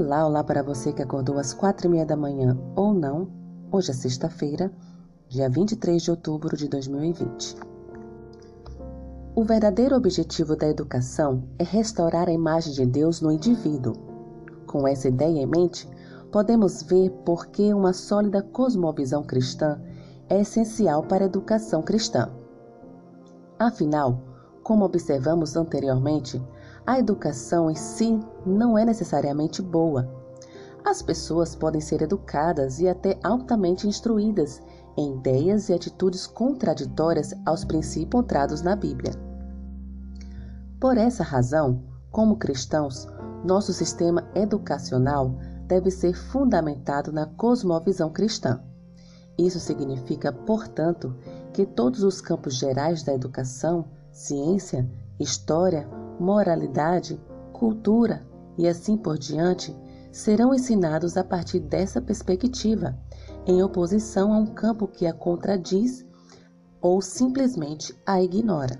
Olá, olá para você que acordou às quatro e meia da manhã ou não. Hoje é sexta-feira, dia 23 de outubro de 2020. O verdadeiro objetivo da educação é restaurar a imagem de Deus no indivíduo. Com essa ideia em mente, podemos ver por que uma sólida cosmovisão cristã é essencial para a educação cristã. Afinal, como observamos anteriormente, a educação em si não é necessariamente boa. As pessoas podem ser educadas e até altamente instruídas em ideias e atitudes contraditórias aos princípios encontrados na Bíblia. Por essa razão, como cristãos, nosso sistema educacional deve ser fundamentado na cosmovisão cristã. Isso significa, portanto, que todos os campos gerais da educação, ciência, história, moralidade, cultura e assim por diante serão ensinados a partir dessa perspectiva, em oposição a um campo que a contradiz ou simplesmente a ignora.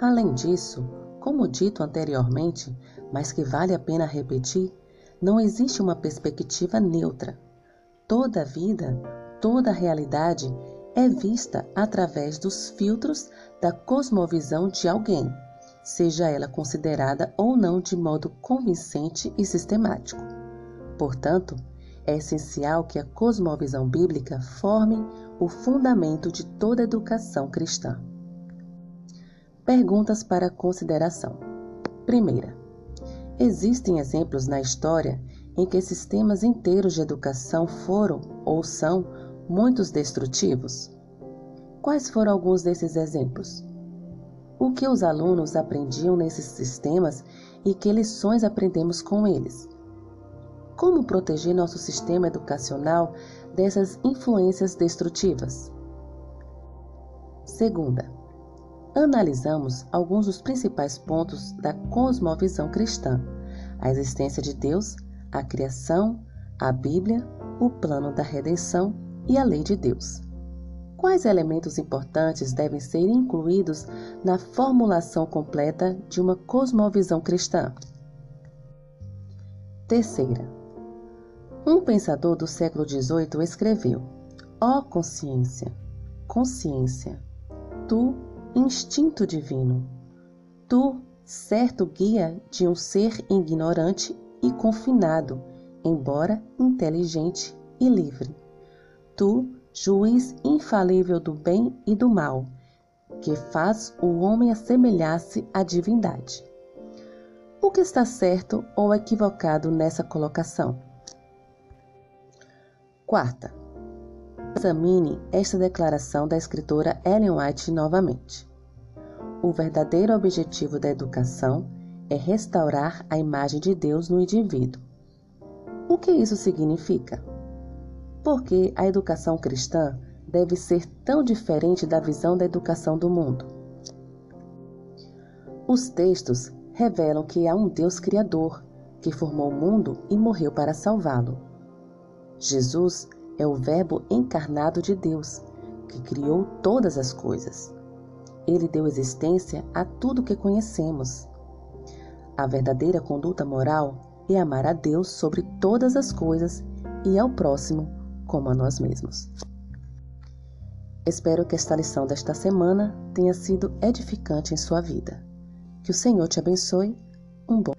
Além disso, como dito anteriormente, mas que vale a pena repetir, não existe uma perspectiva neutra. Toda a vida, toda a realidade é vista através dos filtros da cosmovisão de alguém seja ela considerada ou não de modo convincente e sistemático. Portanto, é essencial que a cosmovisão bíblica forme o fundamento de toda educação cristã. Perguntas para consideração. Primeira: Existem exemplos na história em que sistemas inteiros de educação foram ou são muitos destrutivos? Quais foram alguns desses exemplos? O que os alunos aprendiam nesses sistemas e que lições aprendemos com eles. Como proteger nosso sistema educacional dessas influências destrutivas? Segunda, analisamos alguns dos principais pontos da cosmovisão cristã: a existência de Deus, a criação, a Bíblia, o plano da redenção e a lei de Deus. Quais elementos importantes devem ser incluídos na formulação completa de uma cosmovisão cristã? Terceira, um pensador do século XVIII escreveu: Ó oh, consciência, consciência, tu, instinto divino, tu, certo guia de um ser ignorante e confinado, embora inteligente e livre. Tu, juiz infalível do bem e do mal, que faz o homem assemelhar-se à divindade. O que está certo ou equivocado nessa colocação? Quarta, examine esta declaração da escritora Ellen White novamente. O verdadeiro objetivo da educação é restaurar a imagem de Deus no indivíduo. O que isso significa? Porque a educação cristã deve ser tão diferente da visão da educação do mundo. Os textos revelam que há um Deus Criador que formou o mundo e morreu para salvá-lo. Jesus é o Verbo encarnado de Deus, que criou todas as coisas. Ele deu existência a tudo que conhecemos. A verdadeira conduta moral é amar a Deus sobre todas as coisas e ao próximo como a nós mesmos. Espero que esta lição desta semana tenha sido edificante em sua vida. Que o Senhor te abençoe. Um bom